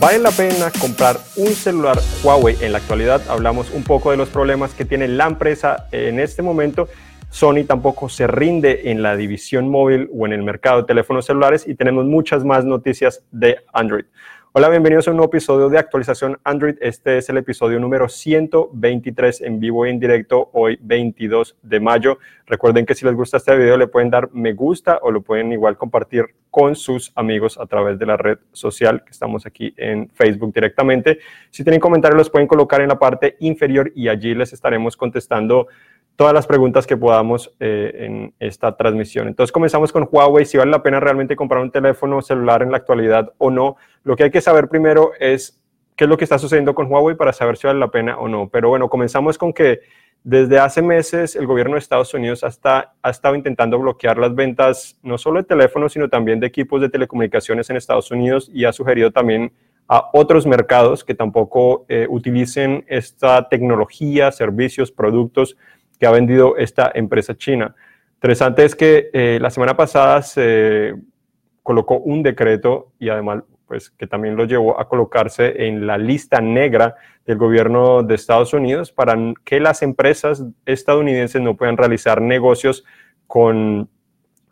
¿Vale la pena comprar un celular Huawei en la actualidad? Hablamos un poco de los problemas que tiene la empresa en este momento. Sony tampoco se rinde en la división móvil o en el mercado de teléfonos celulares y tenemos muchas más noticias de Android. Hola, bienvenidos a un nuevo episodio de actualización Android. Este es el episodio número 123 en vivo e en directo, hoy 22 de mayo. Recuerden que si les gusta este video le pueden dar me gusta o lo pueden igual compartir con sus amigos a través de la red social que estamos aquí en Facebook directamente. Si tienen comentarios los pueden colocar en la parte inferior y allí les estaremos contestando todas las preguntas que podamos eh, en esta transmisión. Entonces comenzamos con Huawei, si vale la pena realmente comprar un teléfono celular en la actualidad o no. Lo que hay que saber primero es qué es lo que está sucediendo con Huawei para saber si vale la pena o no. Pero bueno, comenzamos con que desde hace meses el gobierno de Estados Unidos hasta, ha estado intentando bloquear las ventas no solo de teléfonos, sino también de equipos de telecomunicaciones en Estados Unidos y ha sugerido también a otros mercados que tampoco eh, utilicen esta tecnología, servicios, productos que ha vendido esta empresa china. Interesante es que eh, la semana pasada se colocó un decreto y además pues que también lo llevó a colocarse en la lista negra del gobierno de Estados Unidos para que las empresas estadounidenses no puedan realizar negocios con,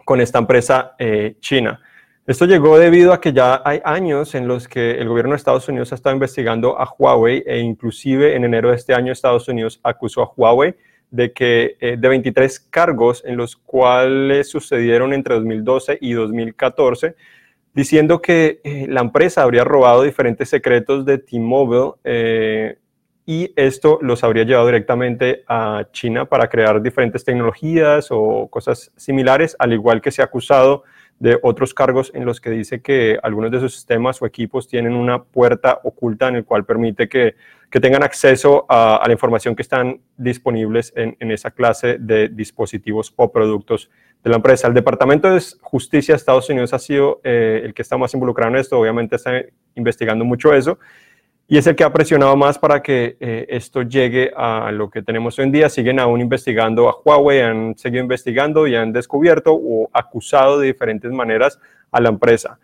con esta empresa eh, china. Esto llegó debido a que ya hay años en los que el gobierno de Estados Unidos ha estado investigando a Huawei e inclusive en enero de este año Estados Unidos acusó a Huawei de que eh, de 23 cargos en los cuales sucedieron entre 2012 y 2014, diciendo que eh, la empresa habría robado diferentes secretos de T-Mobile eh, y esto los habría llevado directamente a China para crear diferentes tecnologías o cosas similares, al igual que se ha acusado de otros cargos en los que dice que algunos de sus sistemas o equipos tienen una puerta oculta en el cual permite que que tengan acceso a, la información que están disponibles en, esa clase de dispositivos o productos de la empresa. El Departamento de Justicia de Estados Unidos ha sido eh, el que está más involucrado en esto, obviamente está investigando mucho eso, y es el que ha presionado más para que eh, esto llegue a lo que tenemos hoy en día. Siguen aún investigando a Huawei, han seguido investigando y han descubierto o acusado de diferentes maneras a la empresa.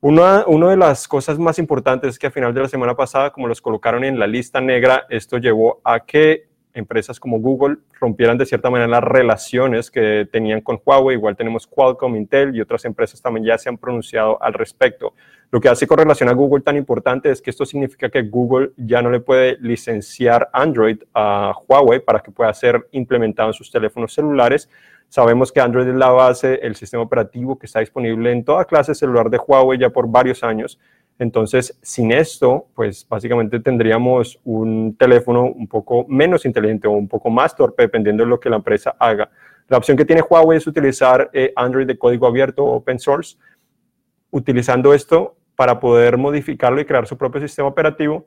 Una, de las cosas más importantes es que a final de la semana pasada, como los colocaron en la lista negra, esto llevó a que empresas como Google rompieran de cierta manera las relaciones que tenían con Huawei. Igual tenemos Qualcomm, Intel y otras empresas también ya se han pronunciado al respecto. Lo que hace con relación a Google tan importante es que esto significa que Google ya no le puede licenciar Android a Huawei para que pueda ser implementado en sus teléfonos celulares, Sabemos que Android es la base, el sistema operativo que está disponible en toda clase celular de Huawei ya por varios años. Entonces, sin esto, pues básicamente tendríamos un teléfono un poco menos inteligente o un poco más torpe, dependiendo de lo que la empresa haga. La opción que tiene Huawei es utilizar eh, Android de código abierto open source, utilizando esto para poder modificarlo y crear su propio sistema operativo.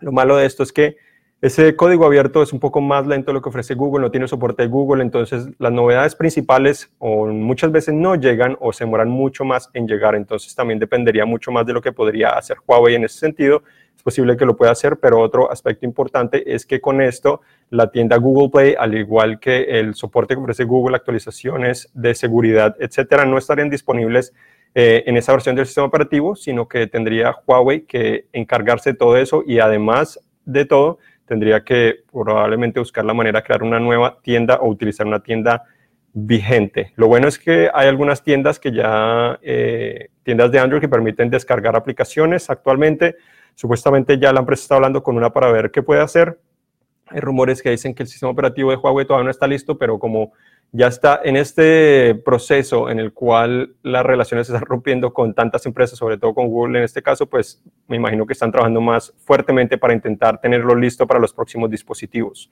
Lo malo de esto es que ese código abierto es un poco más lento de lo que ofrece Google, no tiene soporte de Google, entonces las novedades principales o muchas veces no llegan o se demoran mucho más en llegar, entonces también dependería mucho más de lo que podría hacer Huawei en ese sentido. Es posible que lo pueda hacer, pero otro aspecto importante es que con esto la tienda Google Play, al igual que el soporte que ofrece Google, actualizaciones de seguridad, etcétera, no estarían disponibles eh, en esa versión del sistema operativo, sino que tendría Huawei que encargarse de todo eso y además de todo, tendría que probablemente buscar la manera de crear una nueva tienda o utilizar una tienda vigente. Lo bueno es que hay algunas tiendas que ya, eh, tiendas de Android que permiten descargar aplicaciones actualmente. Supuestamente ya la empresa está hablando con una para ver qué puede hacer. Hay rumores que dicen que el sistema operativo de Huawei todavía no está listo, pero como ya está en este proceso en el cual las relaciones se están rompiendo con tantas empresas, sobre todo con Google en este caso, pues me imagino que están trabajando más fuertemente para intentar tenerlo listo para los próximos dispositivos.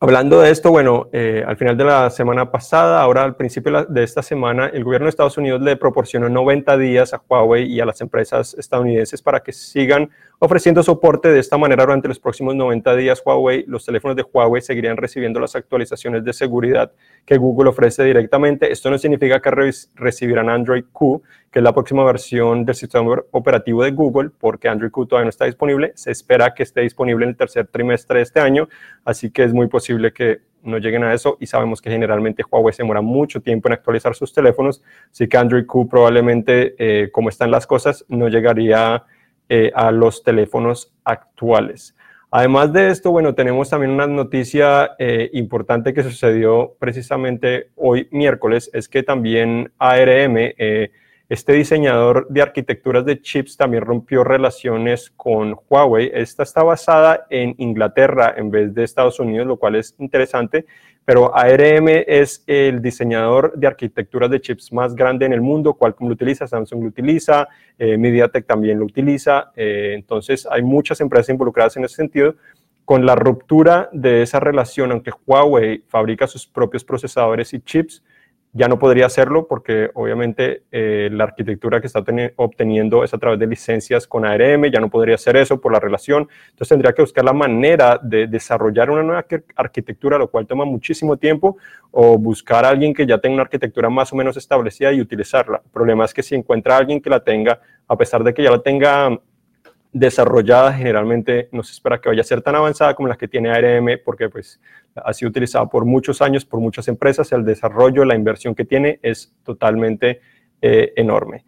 Hablando de esto, bueno, eh, al final de la semana pasada, ahora al principio de esta semana, el gobierno de Estados Unidos le proporcionó 90 días a Huawei y a las empresas estadounidenses para que sigan ofreciendo soporte. De esta manera, durante los próximos 90 días, Huawei, los teléfonos de Huawei seguirían recibiendo las actualizaciones de seguridad que Google ofrece directamente. Esto no significa que recibirán Android Q, que es la próxima versión del sistema operativo de Google, porque Android Q todavía no está disponible. Se espera que esté disponible en el tercer trimestre de este año, así que es muy posible que no lleguen a eso y sabemos que generalmente Huawei se demora mucho tiempo en actualizar sus teléfonos, así que Android Q probablemente, eh, como están las cosas, no llegaría eh, a los teléfonos actuales. Además de esto, bueno, tenemos también una noticia eh, importante que sucedió precisamente hoy miércoles, es que también ARM, eh, este diseñador de arquitecturas de chips, también rompió relaciones con Huawei. Esta está basada en Inglaterra en vez de Estados Unidos, lo cual es interesante pero ARM es el diseñador de arquitecturas de chips más grande en el mundo, Qualcomm lo utiliza, Samsung lo utiliza, eh, MediaTek también lo utiliza, eh, entonces hay muchas empresas involucradas en ese sentido. Con la ruptura de esa relación, aunque Huawei fabrica sus propios procesadores y chips, ya no podría hacerlo porque obviamente eh, la arquitectura que está obteniendo es a través de licencias con ARM, ya no podría hacer eso por la relación, entonces tendría que buscar la manera de desarrollar una nueva arquitectura, lo cual toma muchísimo tiempo, o buscar a alguien que ya tenga una arquitectura más o menos establecida y utilizarla. El problema es que si encuentra a alguien que la tenga, a pesar de que ya la tenga desarrollada, generalmente no se espera que vaya a ser tan avanzada como la que tiene ARM, porque pues ha sido utilizada por muchos años por muchas empresas, el desarrollo, la inversión que tiene es totalmente eh, enorme.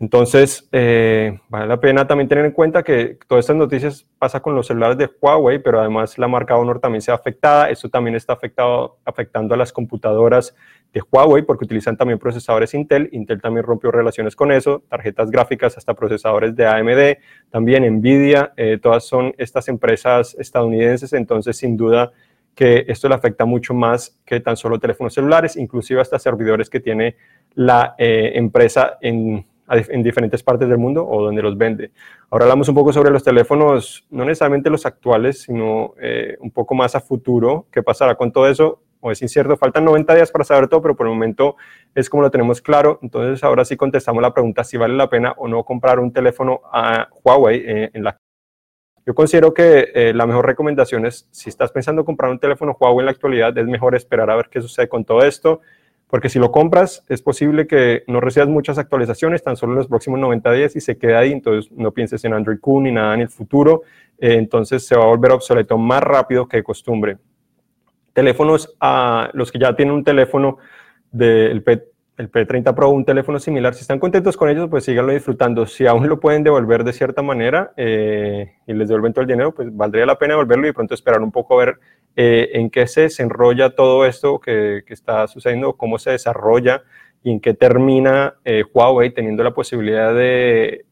Entonces, eh, vale la pena también tener en cuenta que todas estas noticias pasa con los celulares de Huawei, pero además la marca Honor también se ha afectada. Esto también está afectado, afectando a las computadoras de Huawei porque utilizan también procesadores Intel. Intel también rompió relaciones con eso, tarjetas gráficas hasta procesadores de AMD, también Nvidia, eh, todas son estas empresas estadounidenses, entonces sin duda que esto le afecta mucho más que tan solo teléfonos celulares, inclusive hasta servidores que tiene la eh, empresa en en diferentes partes del mundo o donde los vende. Ahora hablamos un poco sobre los teléfonos, no necesariamente los actuales, sino eh, un poco más a futuro. ¿Qué pasará con todo eso? O es incierto, faltan 90 días para saber todo, pero por el momento es como lo tenemos claro. Entonces ahora sí contestamos la pregunta si vale la pena o no comprar un teléfono a Huawei eh, en la yo considero que eh, la mejor recomendación es, si estás pensando comprar un teléfono Huawei en la actualidad, es mejor esperar a ver qué sucede con todo esto porque si lo compras es posible que no recibas muchas actualizaciones tan solo en los próximos 90 días y se quede ahí, entonces no pienses en Android Q ni nada en el futuro, eh, entonces se va a volver obsoleto más rápido que de costumbre. Teléfonos a los que ya tienen un teléfono del P el P30 Pro, un teléfono similar, si están contentos con ellos, pues síganlo disfrutando. Si aún lo pueden devolver de cierta manera eh, y les devuelven todo el dinero, pues valdría la pena devolverlo y de pronto esperar un poco a ver eh, en qué se desenrolla todo esto que, que, está sucediendo, cómo se desarrolla y en qué termina eh, Huawei teniendo la posibilidad de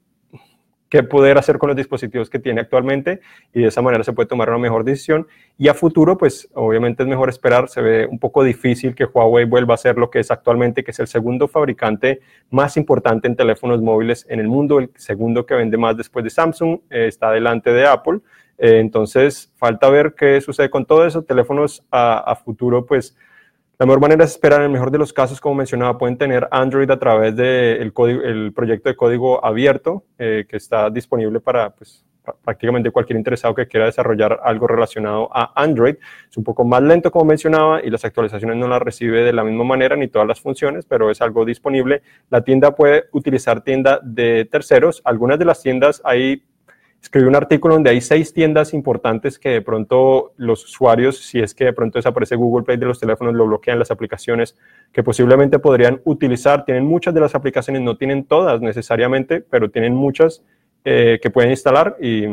qué poder hacer con los dispositivos que tiene actualmente y de esa manera se puede tomar una mejor decisión. Y a futuro, pues obviamente es mejor esperar, se ve un poco difícil que Huawei vuelva a ser lo que es actualmente, que es el segundo fabricante más importante en teléfonos móviles en el mundo, el segundo que vende más después de Samsung, eh, está delante de Apple. Eh, entonces, falta ver qué sucede con todo eso. Teléfonos a, a futuro, pues la mejor manera es esperar, en el mejor de los casos, como mencionaba, pueden tener Android a través del el proyecto de código abierto eh, que está disponible para pues, prácticamente cualquier interesado que quiera desarrollar algo relacionado a Android. Es un poco más lento, como mencionaba, y las actualizaciones no las recibe de la misma manera ni todas las funciones, pero es algo disponible. La tienda puede utilizar tienda de terceros. Algunas de las tiendas hay escribí un artículo donde hay seis tiendas importantes que de pronto los usuarios, si es que de pronto desaparece Google Play de los teléfonos, lo bloquean las aplicaciones que posiblemente podrían utilizar. Tienen muchas de las aplicaciones, no tienen todas necesariamente, pero tienen muchas eh, que pueden instalar y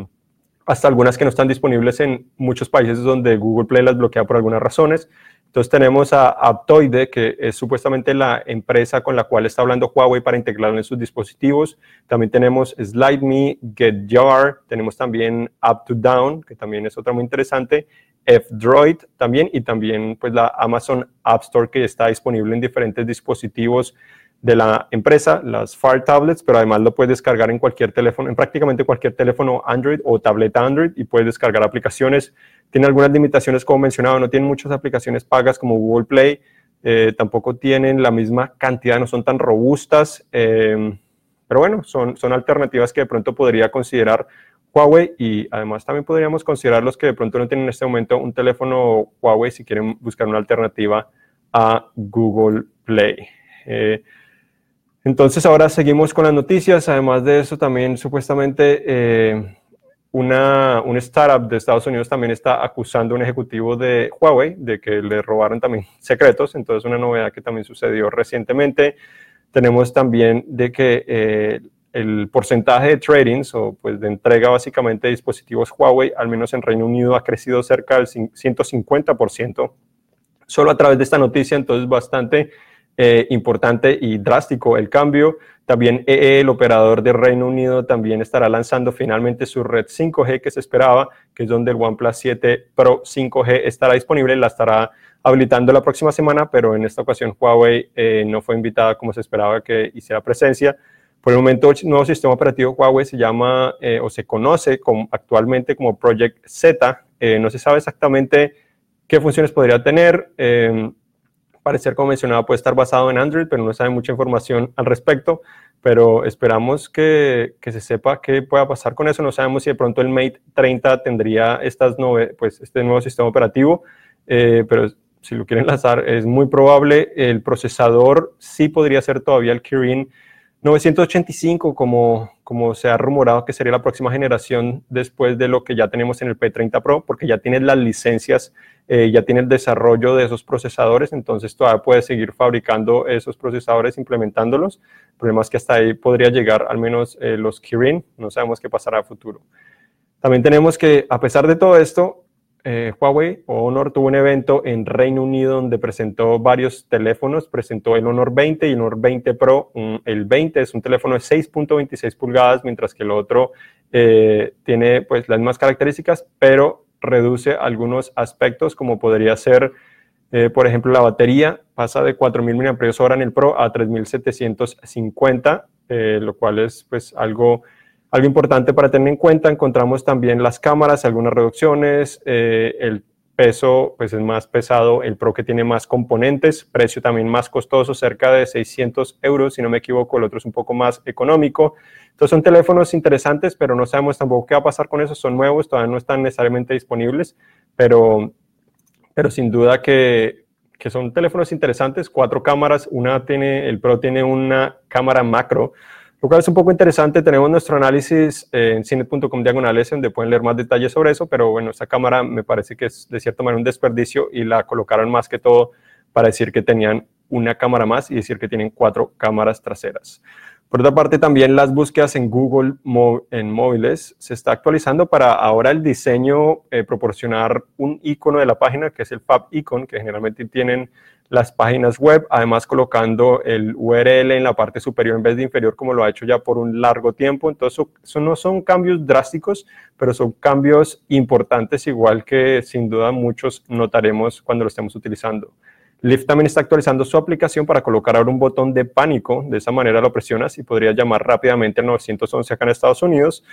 hasta algunas que no están disponibles en muchos países donde Google Play las bloquea por algunas razones. Entonces tenemos a Aptoide, que es supuestamente la empresa con la cual está hablando Huawei para integrarlo en sus dispositivos. También tenemos SlideMe, GetJar, tenemos también Up2Down, que también es otra muy interesante, F-Droid también, y también pues la Amazon App Store que está disponible en diferentes dispositivos de la empresa, las Fire Tablets, pero además lo puedes descargar en cualquier teléfono, en prácticamente cualquier teléfono Android o tableta Android y puedes descargar aplicaciones. Tiene algunas limitaciones, como mencionaba, no tiene muchas aplicaciones pagas como Google Play, eh, tampoco tienen la misma cantidad, no son tan robustas, em, pero bueno, son, son alternativas que de pronto podría considerar Huawei y además también podríamos considerar los que de pronto no tienen en este momento un teléfono Huawei si quieren buscar una alternativa a Google Play. Eh, entonces ahora seguimos con las noticias. Además de eso, también supuestamente eh, una, un startup de Estados Unidos también está acusando a un ejecutivo de Huawei de que le robaron también secretos. Entonces una novedad que también sucedió recientemente. Tenemos también de que eh, el porcentaje de tradings o pues de entrega básicamente de dispositivos Huawei, al menos en Reino Unido, ha crecido cerca del 150% solo a través de esta noticia, entonces bastante eh, importante y drástico el cambio. También EE, el operador de Reino Unido, también estará lanzando finalmente su red 5G que se esperaba, que es donde el OnePlus 7 Pro 5G estará disponible, la estará habilitando la próxima semana, pero en esta ocasión Huawei eh, no fue invitada como se esperaba que hiciera presencia. Por el momento, el nuevo sistema operativo Huawei se llama eh, o se conoce como, actualmente como Project Z. no se sabe exactamente qué funciones podría tener. Parecer, como mencionaba, puede estar basado en Android, pero no sabe mucha información al respecto. Pero esperamos que, que, se sepa qué pueda pasar con eso. No sabemos si de pronto el Mate 30 tendría estas pues, este nuevo sistema operativo, eh, pero si lo quieren lanzar es muy probable. El procesador sí podría ser todavía el Kirin 985, como, como se ha rumorado que sería la próxima generación después de lo que ya tenemos en el P30 Pro, porque ya tiene las licencias, eh, ya tiene el desarrollo de esos procesadores, entonces todavía puede seguir fabricando esos procesadores, implementándolos. El problema es que hasta ahí podría llegar al menos eh, los Kirin, no sabemos qué pasará a futuro. También tenemos que, a pesar de todo esto, eh, Huawei o Honor tuvo un evento en Reino Unido donde presentó varios teléfonos, presentó el Honor 20 y el Honor 20 Pro. el 20 es un teléfono de 6.26 pulgadas, mientras que el otro tiene pues las mismas características, pero reduce algunos aspectos como podría ser, eh, por ejemplo, la batería pasa de 4.000 mAh en el Pro a 3.750, lo cual es pues algo algo importante para tener en cuenta, encontramos también las cámaras, algunas reducciones, eh, el peso pues es más pesado, el Pro que tiene más componentes, precio también más costoso, cerca de 600 euros, si no me equivoco, el otro es un poco más económico. Entonces son teléfonos interesantes, pero no sabemos tampoco qué va a pasar con esos, son nuevos, todavía no están necesariamente disponibles, pero, pero sin duda que, que son teléfonos interesantes, cuatro cámaras, una tiene, el Pro tiene una cámara macro, lo cual es un poco interesante. Tenemos nuestro análisis en cine.com diagonales, donde pueden leer más detalles sobre eso, pero bueno, esta cámara me parece que es de cierta manera un desperdicio y la colocaron más que todo para decir que tenían una cámara más y decir que tienen cuatro cámaras traseras. Por otra parte, también las búsquedas en Google en móviles se está actualizando para ahora el diseño eh, proporcionar un icono de la página, que es el Fab Icon, que generalmente tienen las páginas web, además colocando el URL en la parte superior en vez de inferior como lo ha hecho ya por un largo tiempo. Entonces, no son cambios drásticos, pero son cambios importantes, igual que sin duda muchos notaremos cuando lo estemos utilizando. Lyft también está actualizando su aplicación para colocar ahora un botón de pánico. De esa manera lo presionas y podrías llamar rápidamente al 911 acá en Estados Unidos.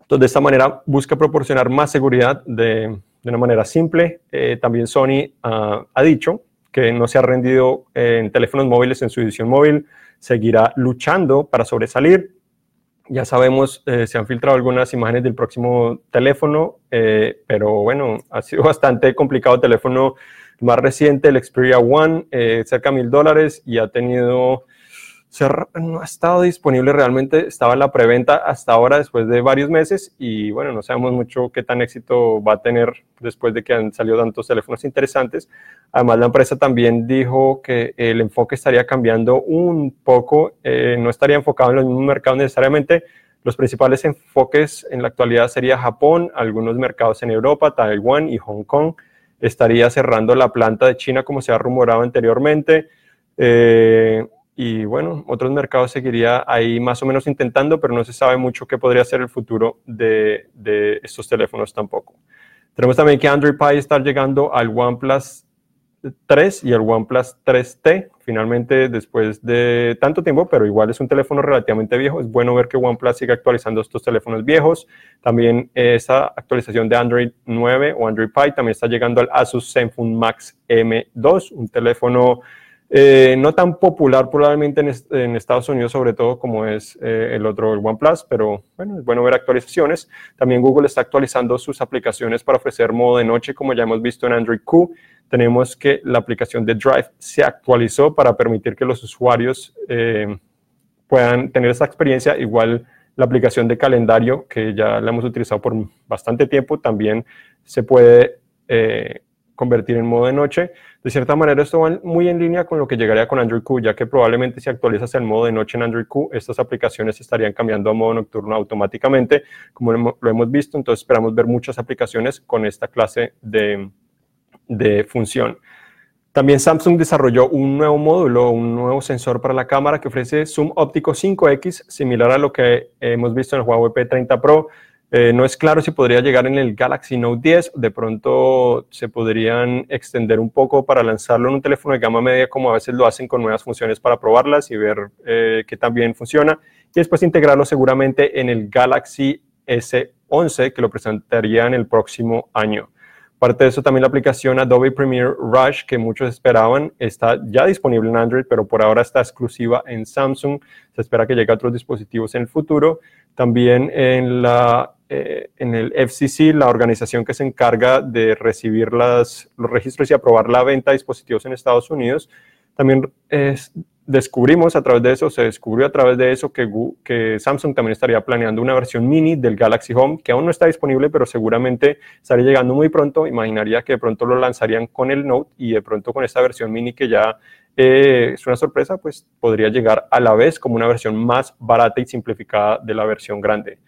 Entonces, de esta manera busca proporcionar más seguridad de, una manera simple. Eh, también Sony ah, ha dicho que no se ha rendido en teléfonos móviles en su edición móvil, seguirá luchando para sobresalir. Ya sabemos, eh, se han filtrado algunas imágenes del próximo teléfono, eh, pero bueno, ha sido bastante complicado el teléfono más reciente, el Xperia One, eh, cerca de mil dólares y ha tenido no ha estado disponible realmente, estaba en la preventa hasta ahora después de varios meses y bueno, no sabemos mucho qué tan éxito va a tener después de que han salido tantos teléfonos interesantes. Además, la empresa también dijo que el enfoque estaría cambiando un poco, eh, no estaría enfocado en los mismos mercados necesariamente. Los principales enfoques en la actualidad sería Japón, algunos mercados en Europa, Taiwán y Hong Kong. Estaría cerrando la planta de China como se ha rumorado anteriormente. Eh, y bueno, otros mercados seguiría ahí más o menos intentando, pero no se sabe mucho qué podría ser el futuro de, de estos teléfonos tampoco. Tenemos también que Android Pie está llegando al OnePlus 3 y el OnePlus 3T, finalmente después de tanto tiempo, pero igual es un teléfono relativamente viejo. Es bueno ver que OnePlus sigue actualizando estos teléfonos viejos. También esa actualización de Android 9 o Android Pie también está llegando al Asus ZenFone Max M2, un teléfono eh, no tan popular probablemente en, Estados Unidos, sobre todo como es eh, el otro, el OnePlus, pero bueno, es bueno ver actualizaciones. También Google está actualizando sus aplicaciones para ofrecer modo de noche, como ya hemos visto en Android Q. Tenemos que la aplicación de Drive se actualizó para permitir que los usuarios eh, puedan tener esa experiencia. Igual la aplicación de calendario, que ya la hemos utilizado por bastante tiempo, también se puede convertir en modo de noche. De cierta manera, esto va muy en línea con lo que llegaría con Android Q, ya que probablemente si actualizas el modo de noche en Android Q, estas aplicaciones estarían cambiando a modo nocturno automáticamente, como lo hemos visto. Entonces, esperamos ver muchas aplicaciones con esta clase de, de función. También Samsung desarrolló un nuevo módulo, un nuevo sensor para la cámara que ofrece zoom óptico 5X, similar a lo que hemos visto en el Huawei P30 Pro. Eh, no es claro si podría llegar en el Galaxy Note 10, de pronto se podrían extender un poco para lanzarlo en un teléfono de gama media, como a veces lo hacen con nuevas funciones para probarlas y ver eh, que también funciona, y después integrarlo seguramente en el Galaxy S11, que lo presentarían el próximo año. Parte de eso también la aplicación Adobe Premiere Rush que muchos esperaban está ya disponible en Android, pero por ahora está exclusiva en Samsung. Se espera que llegue a otros dispositivos en el futuro. También en, la, eh, en el FCC, la organización que se encarga de recibir los registros y aprobar la venta de dispositivos en Estados Unidos, también es, descubrimos a través de eso, se descubrió a través de eso que, que, Samsung también estaría planeando una versión mini del Galaxy Home, que aún no está disponible, pero seguramente estaría llegando muy pronto. Imaginaría que de pronto lo lanzarían con el Note y de pronto con esta versión mini que ya eh, es una sorpresa, pues podría llegar a la vez como una versión más barata y simplificada de la versión grande.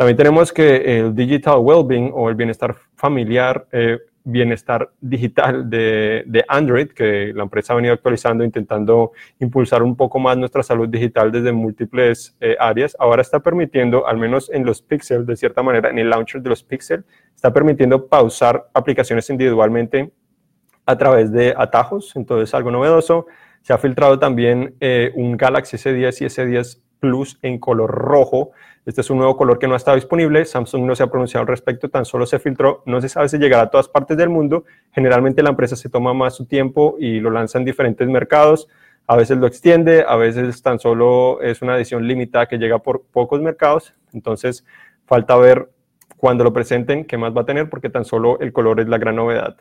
También tenemos que el Digital Wellbeing o el bienestar familiar eh, bienestar digital de, Android, que la empresa ha venido actualizando, intentando impulsar un poco más nuestra salud digital desde múltiples eh, áreas. Ahora está permitiendo, al menos en los Pixel, de cierta manera, en el launcher de los Pixel, está permitiendo pausar aplicaciones individualmente a través de atajos, entonces algo novedoso. Se ha filtrado también eh, un Galaxy S10 y S10 Plus en color rojo, este es un nuevo color que no ha estado disponible. Samsung no se ha pronunciado al respecto, tan solo se filtró. No se sabe si llegará a todas partes del mundo. Generalmente la empresa se toma más su tiempo y lo lanza en diferentes mercados. A veces lo extiende, a veces tan solo es una edición limitada que llega por pocos mercados. Entonces, falta ver cuando lo presenten qué más va a tener, porque tan solo el color es la gran novedad.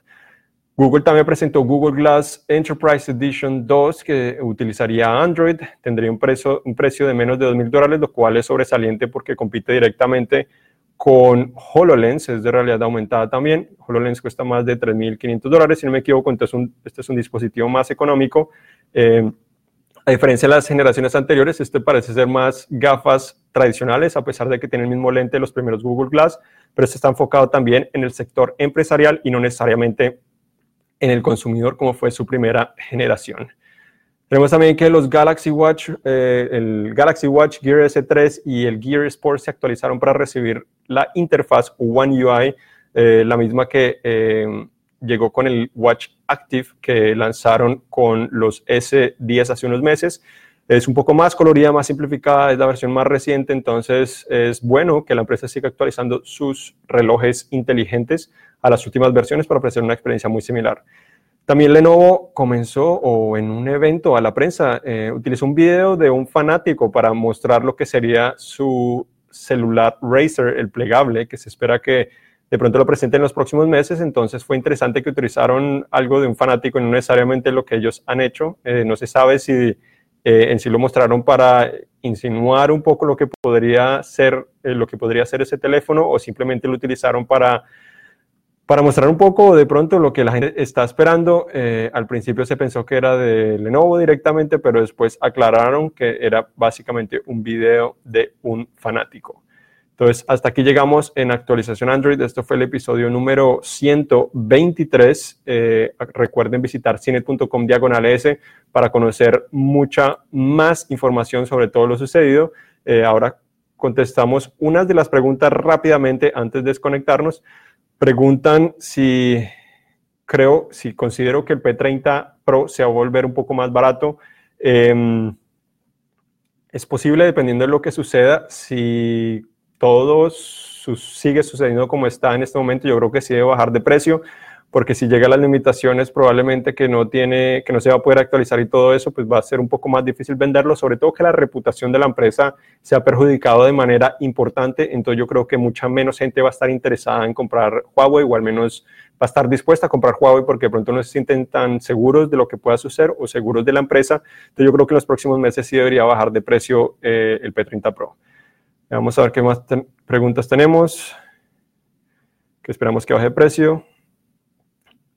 Google también presentó Google Glass Enterprise Edition 2 que utilizaría Android, tendría un precio, un precio de menos de 2.000 dólares, lo cual es sobresaliente porque compite directamente con HoloLens, es de realidad aumentada también. HoloLens cuesta más de 3.500 dólares, si no me equivoco, entonces este es un dispositivo más económico. Eh, a diferencia de las generaciones anteriores, este parece ser más gafas tradicionales, a pesar de que tiene el mismo lente de los primeros Google Glass, pero este está enfocado también en el sector empresarial y no necesariamente en el consumidor como fue su primera generación. Tenemos también que los Galaxy Watch, eh, el Galaxy Watch Gear S3 y el Gear Sport se actualizaron para recibir la interfaz One UI, eh, la misma que eh, llegó con el Watch Active que lanzaron con los S10 hace unos meses. Es un poco más colorida, más simplificada, es la versión más reciente, entonces es bueno que la empresa siga actualizando sus relojes inteligentes a las últimas versiones para ofrecer una experiencia muy similar. También Lenovo comenzó o en un evento a la prensa eh, utilizó un video de un fanático para mostrar lo que sería su celular Razer, el plegable, que se espera que de pronto lo presente en los próximos meses. Entonces fue interesante que utilizaron algo de un fanático, no necesariamente lo que ellos han hecho. Eh, no se sabe si eh, en sí lo mostraron para insinuar un poco lo que podría ser lo que podría ser ese teléfono o simplemente lo utilizaron para para mostrar un poco de pronto lo que la gente está esperando, eh, al principio se pensó que era de Lenovo directamente, pero después aclararon que era básicamente un video de un fanático. Entonces, hasta aquí llegamos en actualización Android. Esto fue el episodio número 123. Eh, recuerden visitar cine.com diagonal S para conocer mucha más información sobre todo lo sucedido. Eh, ahora contestamos unas de las preguntas rápidamente antes de desconectarnos. Preguntan si creo, si considero que el P30 Pro se va a volver un poco más barato. Em, es posible, dependiendo de lo que suceda, si todo sigue sucediendo como está en este momento, yo creo que sí debe bajar de precio porque si llega a las limitaciones probablemente que no tiene, que no se va a poder actualizar y todo eso, pues va a ser un poco más difícil venderlo, sobre todo que la reputación de la empresa se ha perjudicado de manera importante, entonces yo creo que mucha menos gente va a estar interesada en comprar Huawei o al menos va a estar dispuesta a comprar Huawei porque de pronto no se sienten tan seguros de lo que pueda suceder o seguros de la empresa, entonces yo creo que en los próximos meses sí debería bajar de precio eh, el P30 Pro. Vamos a ver qué más preguntas tenemos, que esperamos que baje de precio.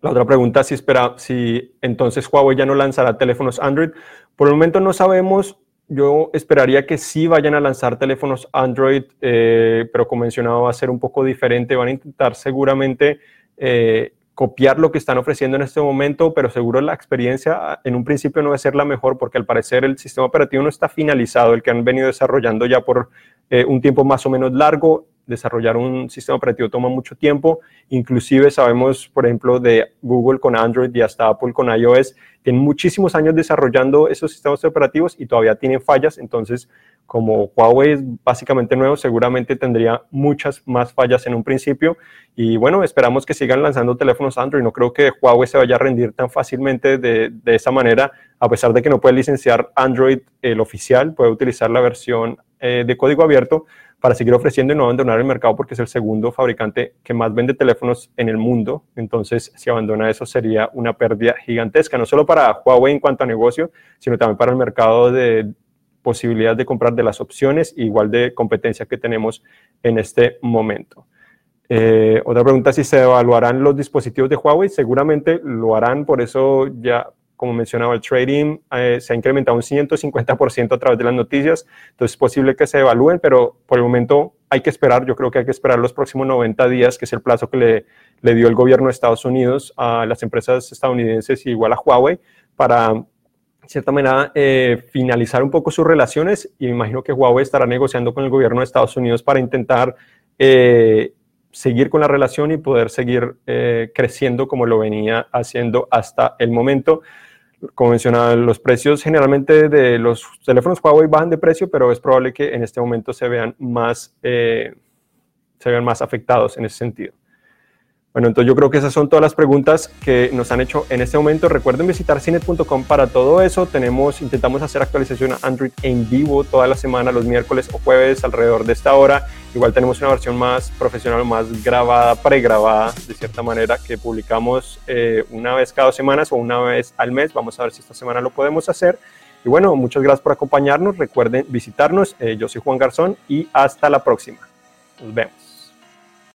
La otra pregunta, si, espera, si entonces Huawei ya no lanzará teléfonos Android. Por el momento no sabemos. Yo esperaría que sí vayan a lanzar teléfonos Android, eh, pero como mencionaba va a ser un poco diferente. Van a intentar seguramente eh, copiar lo que están ofreciendo en este momento, pero seguro la experiencia en un principio no va a ser la mejor porque al parecer el sistema operativo no está finalizado, el que han venido desarrollando ya por eh, un tiempo más o menos largo desarrollar un sistema operativo toma mucho tiempo. Inclusive sabemos, por ejemplo, de Google con Android y hasta Apple con iOS, tienen muchísimos años desarrollando esos sistemas operativos y todavía tienen fallas. Entonces, como Huawei es básicamente nuevo, seguramente tendría muchas más fallas en un principio. Y bueno, esperamos que sigan lanzando teléfonos Android. No creo que Huawei se vaya a rendir tan fácilmente de, de esa manera, a pesar de que no puede licenciar Android el oficial, puede utilizar la versión eh, de código abierto para seguir ofreciendo y no abandonar el mercado porque es el segundo fabricante que más vende teléfonos en el mundo. Entonces, si abandona eso sería una pérdida gigantesca, no solo para Huawei en cuanto a negocio, sino también para el mercado de posibilidades de comprar de las opciones, igual de competencia que tenemos en este momento. Eh, otra pregunta, si se evaluarán los dispositivos de Huawei, seguramente lo harán, por eso ya como mencionaba, el trading eh, se ha incrementado un 150% a través de las noticias, entonces es posible que se evalúen, pero por el momento hay que esperar, yo creo que hay que esperar los próximos 90 días, que es el plazo que le, le dio el gobierno de Estados Unidos a las empresas estadounidenses y igual a Huawei para, de cierta manera, eh, finalizar un poco sus relaciones. Y me imagino que Huawei estará negociando con el gobierno de Estados Unidos para intentar... Eh, seguir con la relación y poder seguir creciendo como lo venía haciendo hasta el momento como mencionaba, los precios generalmente de los teléfonos Huawei bajan de precio, pero es probable que en este momento se vean más, eh, se vean más afectados en ese sentido. Bueno, entonces yo creo que esas son todas las preguntas que nos han hecho en este momento. Recuerden visitar cinet.com para todo eso. Tenemos, intentamos hacer actualización a Android en vivo toda la semana, los miércoles o jueves alrededor de esta hora. Igual tenemos una versión más profesional, más grabada, pregrabada, de cierta manera, que publicamos eh, una vez cada dos semanas o una vez al mes. Vamos a ver si esta semana lo podemos hacer. Y bueno, muchas gracias por acompañarnos. Recuerden visitarnos. Eh, yo soy Juan Garzón y hasta la próxima. Nos vemos.